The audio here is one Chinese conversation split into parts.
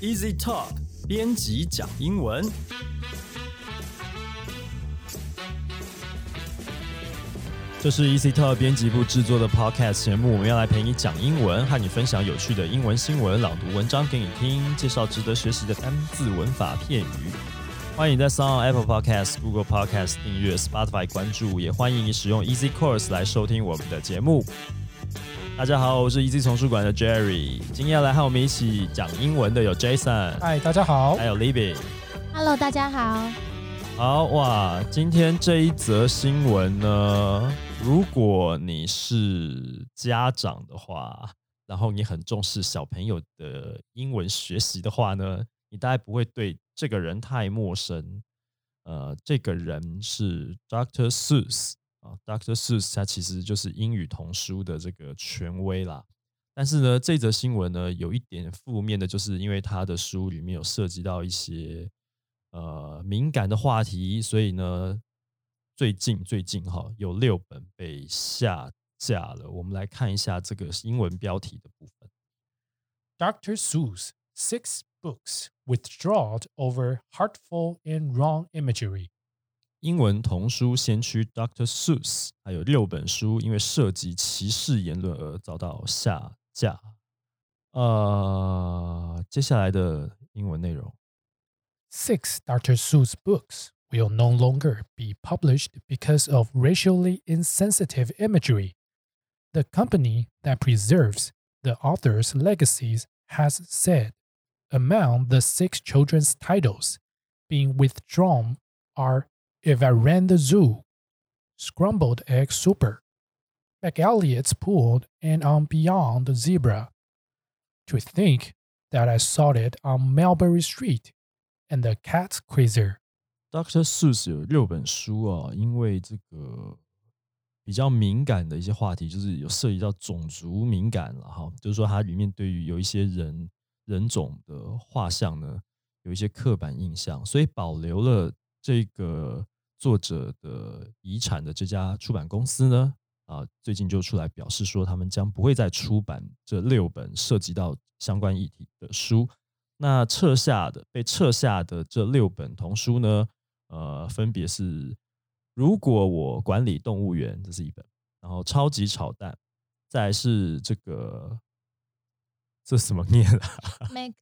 Easy Talk 编辑讲英文。这是 Easy Talk 编辑部制作的 Podcast 节目，我们要来陪你讲英文，和你分享有趣的英文新闻、朗读文章给你听，介绍值得学习的单字、文法、片语。欢迎在 s o n Apple Podcast、Google Podcast 订阅，Spotify 关注，也欢迎你使用 Easy Course 来收听我们的节目。大家好，我是 Easy 丛书馆的 Jerry，今天要来和我们一起讲英文的有 Jason，嗨，大家好还。有 Libby。Hello，大家好。好哇，今天这一则新闻呢，如果你是家长的话，然后你很重视小朋友的英文学习的话呢，你大概不会对这个人太陌生。呃，这个人是 Dr. Seuss 啊，Dr. Seuss 他其实就是英语童书的这个权威啦。但是呢，这则新闻呢有一点负面的，就是因为他的书里面有涉及到一些呃敏感的话题，所以呢，最近最近哈有六本被下架了。我们来看一下这个英文标题的部分。Dr. Seuss, six books withdrawn over hurtful and wrong imagery. 英文童书先驱 Dr. Seuss 还有六本书因为涉及歧视言论而遭到下架。呃，接下来的英文内容。 Six Dr. Seuss books will no longer be published because of racially insensitive imagery. The company that preserves the author's legacies has said among the six children's titles being withdrawn are If I Ran the Zoo, Scrambled Egg Super, Back Elliott's Pool, and On Beyond the Zebra. To think that I saw it on Melbury Street and the Cat Quizer. Dr. Seuss 有六本书啊，因为这个比较敏感的一些话题，就是有涉及到种族敏感了哈，就是说它里面对于有一些人人种的画像呢，有一些刻板印象，所以保留了这个 作者的遗产的这家出版公司呢，啊，最近就出来表示说，他们将不会再出版这六本涉及到相关议题的书。那撤下的被撤下的这六本童书呢，呃，分别是《如果我管理动物园》，这是一本，然后《超级炒蛋》，再来是这个，这怎么 念啊？Make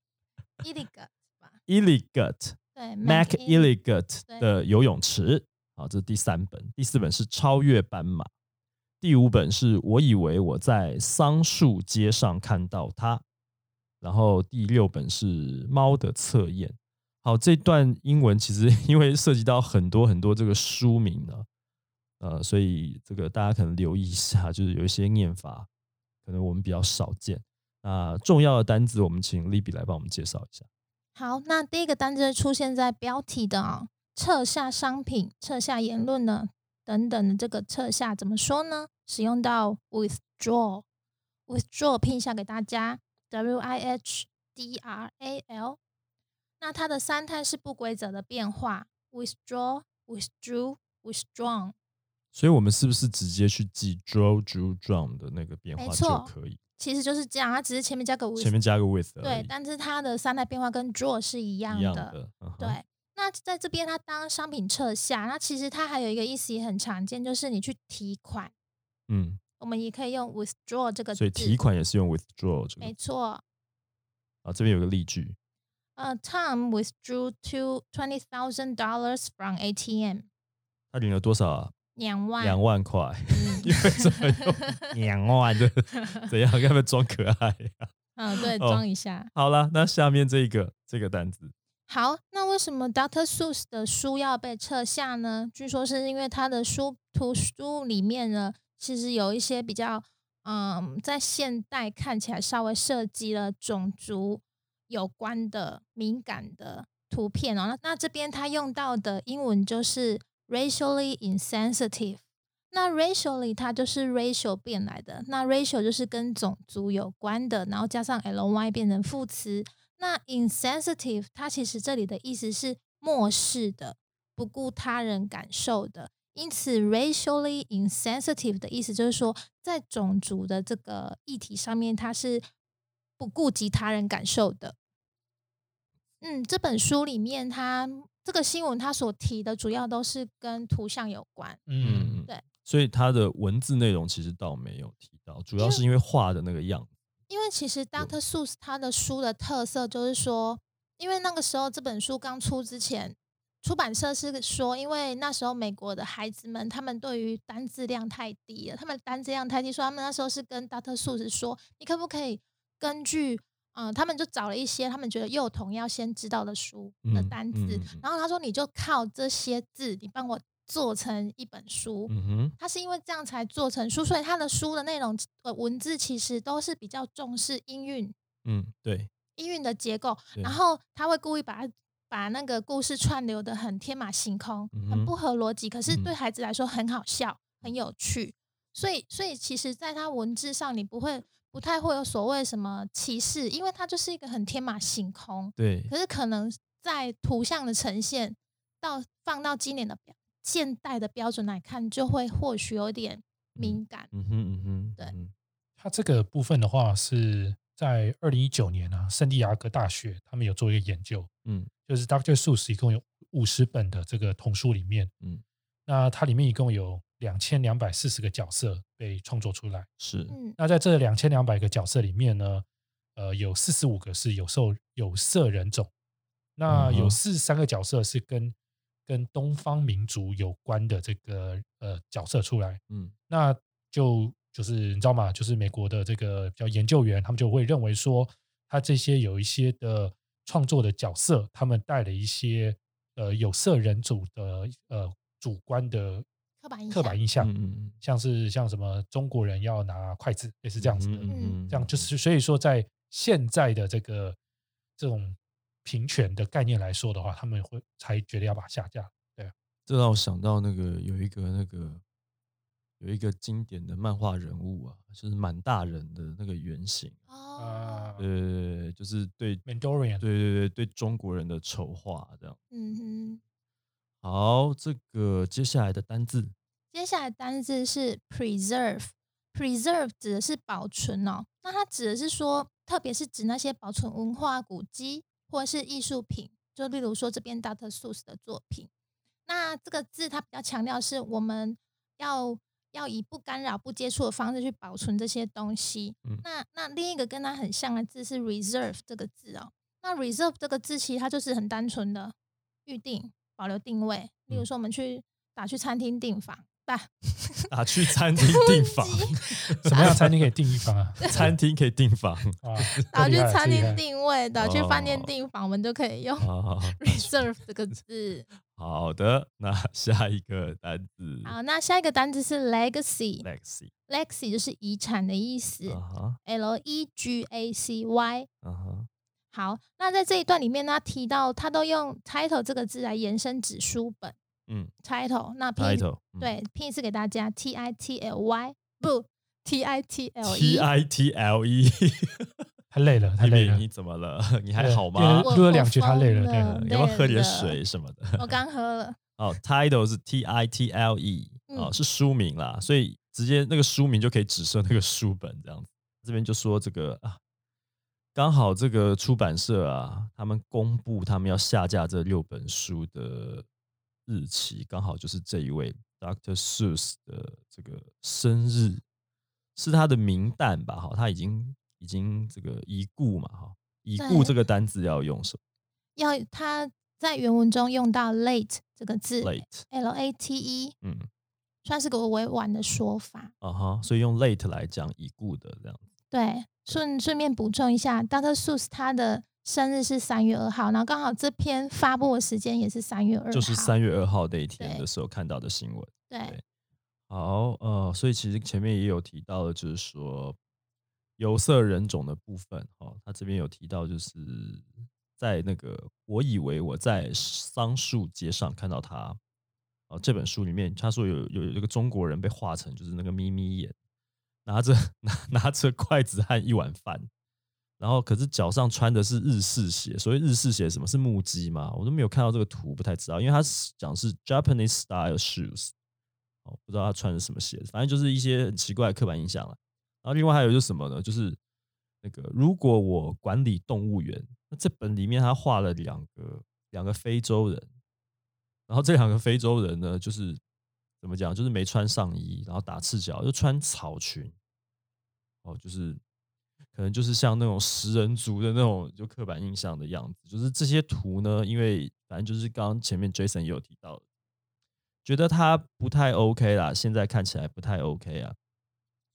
illegal 吧？？Illigut 对 Mac Illigut 的游泳池，好，这是第三本。第四本是《超越斑马》，第五本是我以为我在桑树街上看到它，然后第六本是《猫的测验》。好，这段英文其实 因为涉及到很多很多这个书名呢，呃，所以这个大家可能留意一下，就是有一些念法可能我们比较少见。那重要的单字，我们请利比来帮我们介绍一下。好，那第一个单字出现在标题的啊、撤下商品、撤下言论呢等等的这个撤下怎么说呢？使用到 withdraw，withdraw 拼一下给大家，w i h d r a l。那它的三态是不规则的变化，withdraw、withdrew、withdrawn。所以我们是不是直接去记 draw、drew、drawn 的那个变化就可以？其实就是这样，它只是前面加个 with，前面加个 with 对，但是它的三态变化跟 draw 是一样一样的。对，那在这边它当商品撤下，那其实它还有一个意思也很常见，就是你去提款，嗯，我们也可以用 withdraw 这个字。所以提款也是用 withdraw 这个。没错。啊，这边有个例句，呃、t o m withdrew two twenty thousand dollars from ATM，他领了多少啊？两万。两万块。嗯 因为什么用两万的？怎样？要不要装可爱呀、嗯，对，哦装一下。好了，那下面这个这个单子，好，那为什么 Dr. Seuss 的书要被撤下呢？据说是因为他的书图书里面呢，其实有一些比较，嗯，在现代看起来稍微涉及了种族有关的敏感的图片哦。那那这边他用到的英文就是 racially insensitive。那 racially 它就是 racial 变来的，那 racial 就是跟种族有关的，然后加上 ly 变成副词。那 insensitive 它其实这里的意思是漠视的、不顾他人感受的。因此，racially insensitive 的意思就是说，在种族的这个议题上面，它是不顾及他人感受的。嗯，这本书里面它这个新闻它所提的主要都是跟图像有关。嗯，对所以它的文字内容其实倒没有提到，主要是因为画的那个样子。因为其实 Dr. Seuss 他的书的特色就是说，因为那个时候这本书刚出之前，出版社是说，因为那时候美国的孩子们他们对于单字量太低了，他们单字量太低，说他们那时候是跟 Dr. Seuss 说，你可不可以根据嗯，他们就找了一些他们觉得幼童要先知道的书的嗯单字，嗯嗯。然后他说你就靠这些字，你帮我做成一本书。嗯哼，他是因为这样才做成书，所以他的书的内容呃文字其实都是比较重视音韵、嗯，对，音韵的结构，然后他会故意把它把那个故事串流的很天马行空，嗯很不合逻辑，可是嗯。对孩子来说很好笑、很有趣。所以，所以其实，在他文字上，你不会不太会有所谓什么歧视，因为它就是一个很天马行空。对，可是可能在图像的呈现到放到今年的标现代的标准来看，就会或许有点敏感。嗯哼嗯哼，对它这个部分的话是在二零一九年啊，圣地亚哥大学他们有做一个研究，嗯就是 Dr. Seuss 一共有五十本的这个童书里面，嗯，那它里面一共有两千两百四十个角色被创作出来。是，嗯那在这两千两百个角色里面呢，呃，有四十五个是有受有色人种，那有四十三个角色是跟跟东方民族有关的这个呃角色出来。嗯那就就是你知道吗？就是美国的这个叫研究员，他们就会认为说，他这些有一些的创作的角色，他们带了一些呃有色人种的呃主观的刻板印刻板印象，嗯嗯像是像什么中国人要拿筷子，也是这样子的，嗯这样就是所以说在现在的这个这种平权的概念来说的话，他们会才觉得要把它下架。对这让我想到那个有一个那个有一个经典的漫画人物啊，就是满大人的那个原型，哦。啊，呃，就是对 Mandalorian 对对对对中国人的丑化这样。嗯哼。好，这个接下来的单字，接下来单字是 preserve，preserve 指的是保存哦。那它指的是说，特别是指那些保存文化古迹或是艺术品，就例如说这边 Dr. Seuss 的作品。那这个字它比较强调是我们要要以不干扰、不接触的方式去保存这些东西。嗯那那另一个跟它很像的字是 reserve 这个字哦。那 reserve 这个字其实它就是很单纯的预定、保留定位。例如嗯说，我们去打去餐厅订房，打，打去餐厅订房，什么样餐厅可以订一房啊？餐厅可以订房啊，打去餐厅定位，打去饭店哦订房，我们都可以用啊。reserve 这个字。好的，那下一个单字好，那下一个单词是 legacy。legacy，legacy 就是遗产的意思啊，，L E G A C Y。好，那在这一段里面呢，他提到他都用 title 这个字来延伸指书本嗯 title。那拼，title，嗯对拼一次给大家，T I T L Y 不 T I T L，T E。I T L E，太累了，太累了你。怎么了？你还好吗？我录了两句我他累了疯对了要不要喝点水什么的？我刚喝了。哦，title 是 T I T L E，哦，嗯是书名啦，所以直接那个书名就可以指涉那个书本这样子。这边就说这个啊，刚好这个出版社啊，他们公布他们要下架这六本书的日期，刚好就是这一位 Dr. Seuss 的这个生日，是他的名旦吧？哈，他已经已经这个已故嘛，哈，已故这个单字要用什么要他在原文中用到 late 这个字么？late，，L A T E，嗯，算是个委婉的说法。啊哈，所以用 late 来讲已故的这样。对，顺顺便补充一下，Dr. Seuss 他的生日是三月二号，然后刚好这篇发布的时间也是三月二号，就是三月二号那一天的时候看到的新闻。对好，呃，所以其实前面也有提到的，就是说有色人种的部分，哦，他这边有提到，就是在那个我以为我在桑树街上看到他，哦，这本书里面他说有有有一个中国人被画成就是那个眯眯眼，拿着 拿拿着筷子和一碗饭。然后，可是脚上穿的是日式鞋，所谓日式鞋什么是木屐吗？我都没有看到这个图，不太知道，因为他讲是 Japanese style shoes，哦，不知道他穿的什么鞋子，反正就是一些很奇怪的刻板印象了。然后另外还有就是什么呢？就是那个如果我管理动物园，那这本里面他画了两个两个非洲人，然后这两个非洲人呢，就是怎么讲，就是没穿上衣，然后打赤脚，就穿草裙，哦，就是可能就是像那种食人族的那种就刻板印象的样子。就是这些图呢，因为反正就是刚刚前面 Jason 也有提到，觉得他不太 OK 啦，现在看起来不太 OK 啊，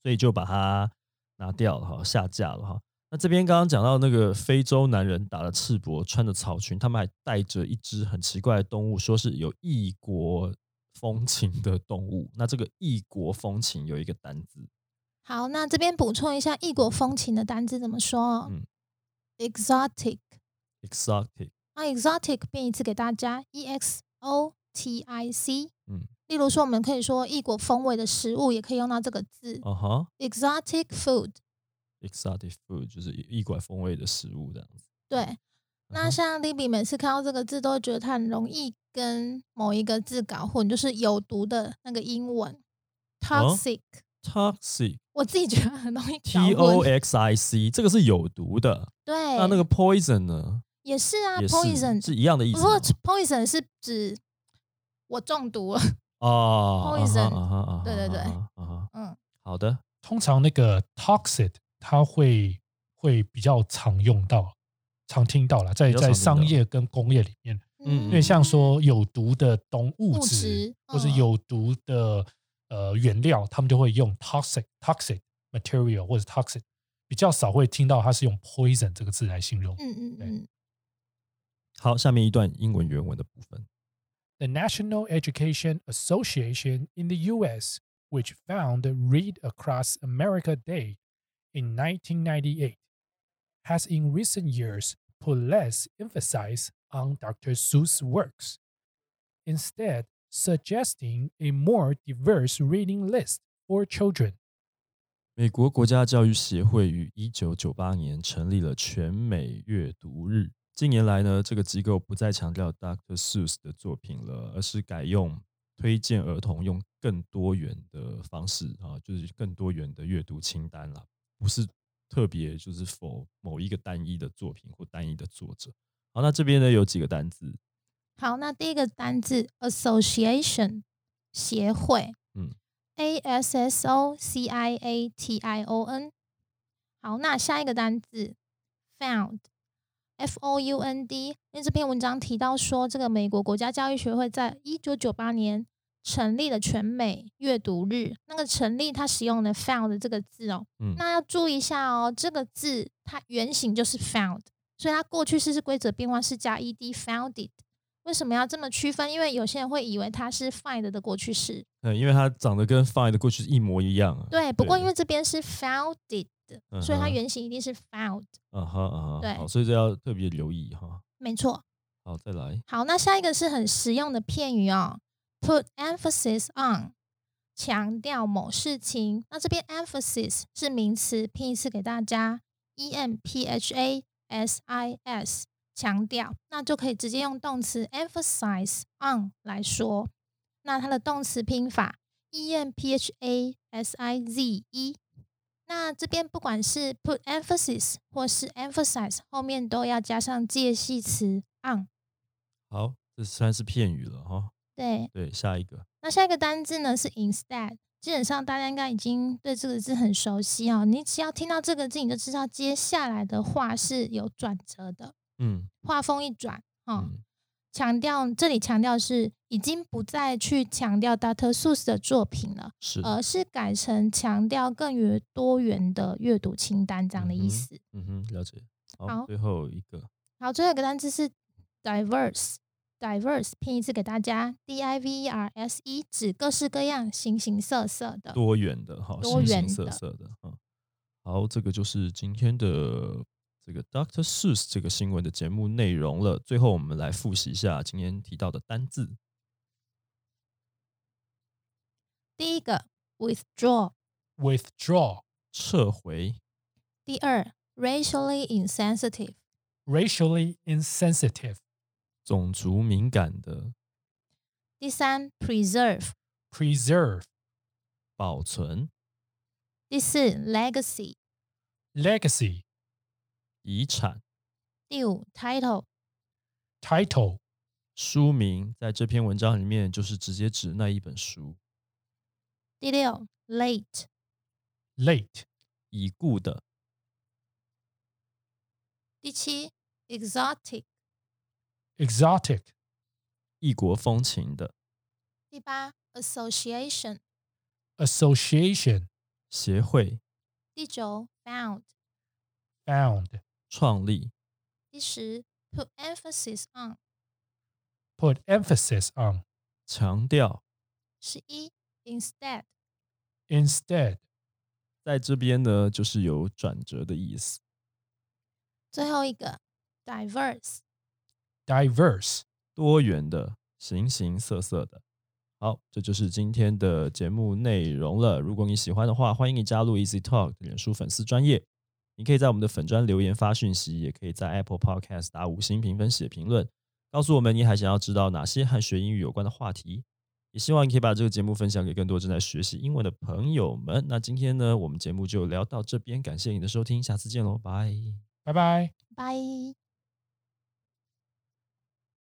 所以就把它拿掉了哈，下架了哈。那这边刚刚讲到那个非洲男人打了赤膊，穿着草裙，他们还带着一只很奇怪的动物，说是有异国风情的动物。那这个异国风情有一个单字，好，那这边补充一下异国风情的单字怎么说哦嗯？exotic，exotic，那 exotic 变一次给大家，e x o t i c。嗯，例如说，我们可以说异国风味的食物，也可以用到这个字、啊哈 exotic food。，exotic food 就是异国风味的食物这样子。对，嗯那像 Libby 每次看到这个字，都会觉得它很容易跟某一个字搞混，就是有毒的那个英文 toxic。toxic，我自己觉得很容易搞 t o 混。x i c，这个是有毒的。对，那那个 poison 呢？也是啊也是，poison 是一样的意思不过思。poison 是指我中毒了。哦 poison 啊哈啊啊对对对啊嗯，好的，通常那个 toxic 它会会比较常用到，常听到了，在在商业跟工业里面，嗯因为像说有毒的东物物质质或是嗯有毒的呃原料，他们就会用 toxic toxic material 或者 toxic，比较少会听到它是用 poison 这个字来形容。嗯嗯好，下面一段英文原文的部分。The National Education Association in the U.S., which found Read Across America Day in 1998, has in recent years put less emphasis on Dr. Seuss' works, instead, suggesting a more diverse reading list for children. 美国国家教育协会于一九九八年成立了全美阅读日。近年来呢，这个机构不再强调 Dr. Seuss 的作品了，而是改用推荐儿童用更多元的方式啊，就是更多元的阅读清单啦，不是特别就是否某一个单一的作品或单一的作者。好，那这边呢有几个单字，好，那第一个单字 association 协会，嗯，a s s o c i a t i o n。好，那下一个单字 found f o u n d。因为这篇文章提到说，这个美国国家教育学会在一九九八年成立了全美阅读日。那个成立，它使用的 found 这个字哦。嗯那要注意一下哦，这个字它原型就是 found，所以它过去式是规则变化是加 ed founded。为什么要这么区分？因为有些人会以为它是 find 的过去式，嗯，因为它长得跟 find 的过去一模一样啊。对。不过因为这边是 founded，嗯所以它原型一定是 found，啊哈啊哈，对，所以这要特别留意哈。没错。好，再来，好，那下一个是很实用的片语哦，put emphasis on，强调某事情。那这边 emphasis 是名词，拼一次给大家，e m p h a s i s，强调，那就可以直接用动词 emphasize on 来说。那它的动词拼法 e m p h a s i z e。那这边不管是 put emphasis 或是 emphasize，后面都要加上介系词 on。好，这算是片语了哈。对，对，下一个，那下一个单字呢是 instead，基本上大家应该已经对这个字很熟悉哦。你只要听到这个字，你就知道接下来的话是有转折的，嗯话锋一转，哦，嗯强调这里强调是已经不再去强调 Dr. Seuss 的作品了，是，而是改成强调更元多元的阅读清单这样的意嗯哼思。嗯哼，了解。好，好最后一个，好，最后一个单词是 diverse。Diverse 拼一次给大家，d i v e r s e 指各式各样、形形色色的。多元的哈，多形形元色色的哈。好，这个就是今天的这个 Doctor Seuss 这个新闻的节目内容了。最后，我们来复习一下今天提到的单字。第一个 withdraw，Withdraw, 撤回、第二 racially insensitive，racially insensitive, 种族敏感的、第三 preserve，preserve, 保存、第四 legacy，legacy, 遗产。第五，title，title, 书名在这篇文章里面就是直接指那一本书。第六，late，late, 已故的、第七，exotic，exotic, 异国风情的、第八，association，association, 协会、第九，found，found, 创立、第十，put emphasis on，put emphasis on, 强调。十一，instead，instead, 在这边呢，就是有转折的意思。最后一个，diverse。Diverse. 多元的、形形色色的。好，这就是今天的节目内容了。如果你喜欢的话，欢迎你加入 Easy Talk 的脸书粉丝专业。你可以在我们的粉专留言发讯息，也可以在 Apple Podcast 打五星评分写评论，告诉我们你还想要知道哪些和学英语有关的话题。也希望你可以把这个节目分享给更多正在学习英文的朋友们。那今天呢，我们节目就聊到这边，感谢你的收听，下次见喽，拜。拜拜。拜。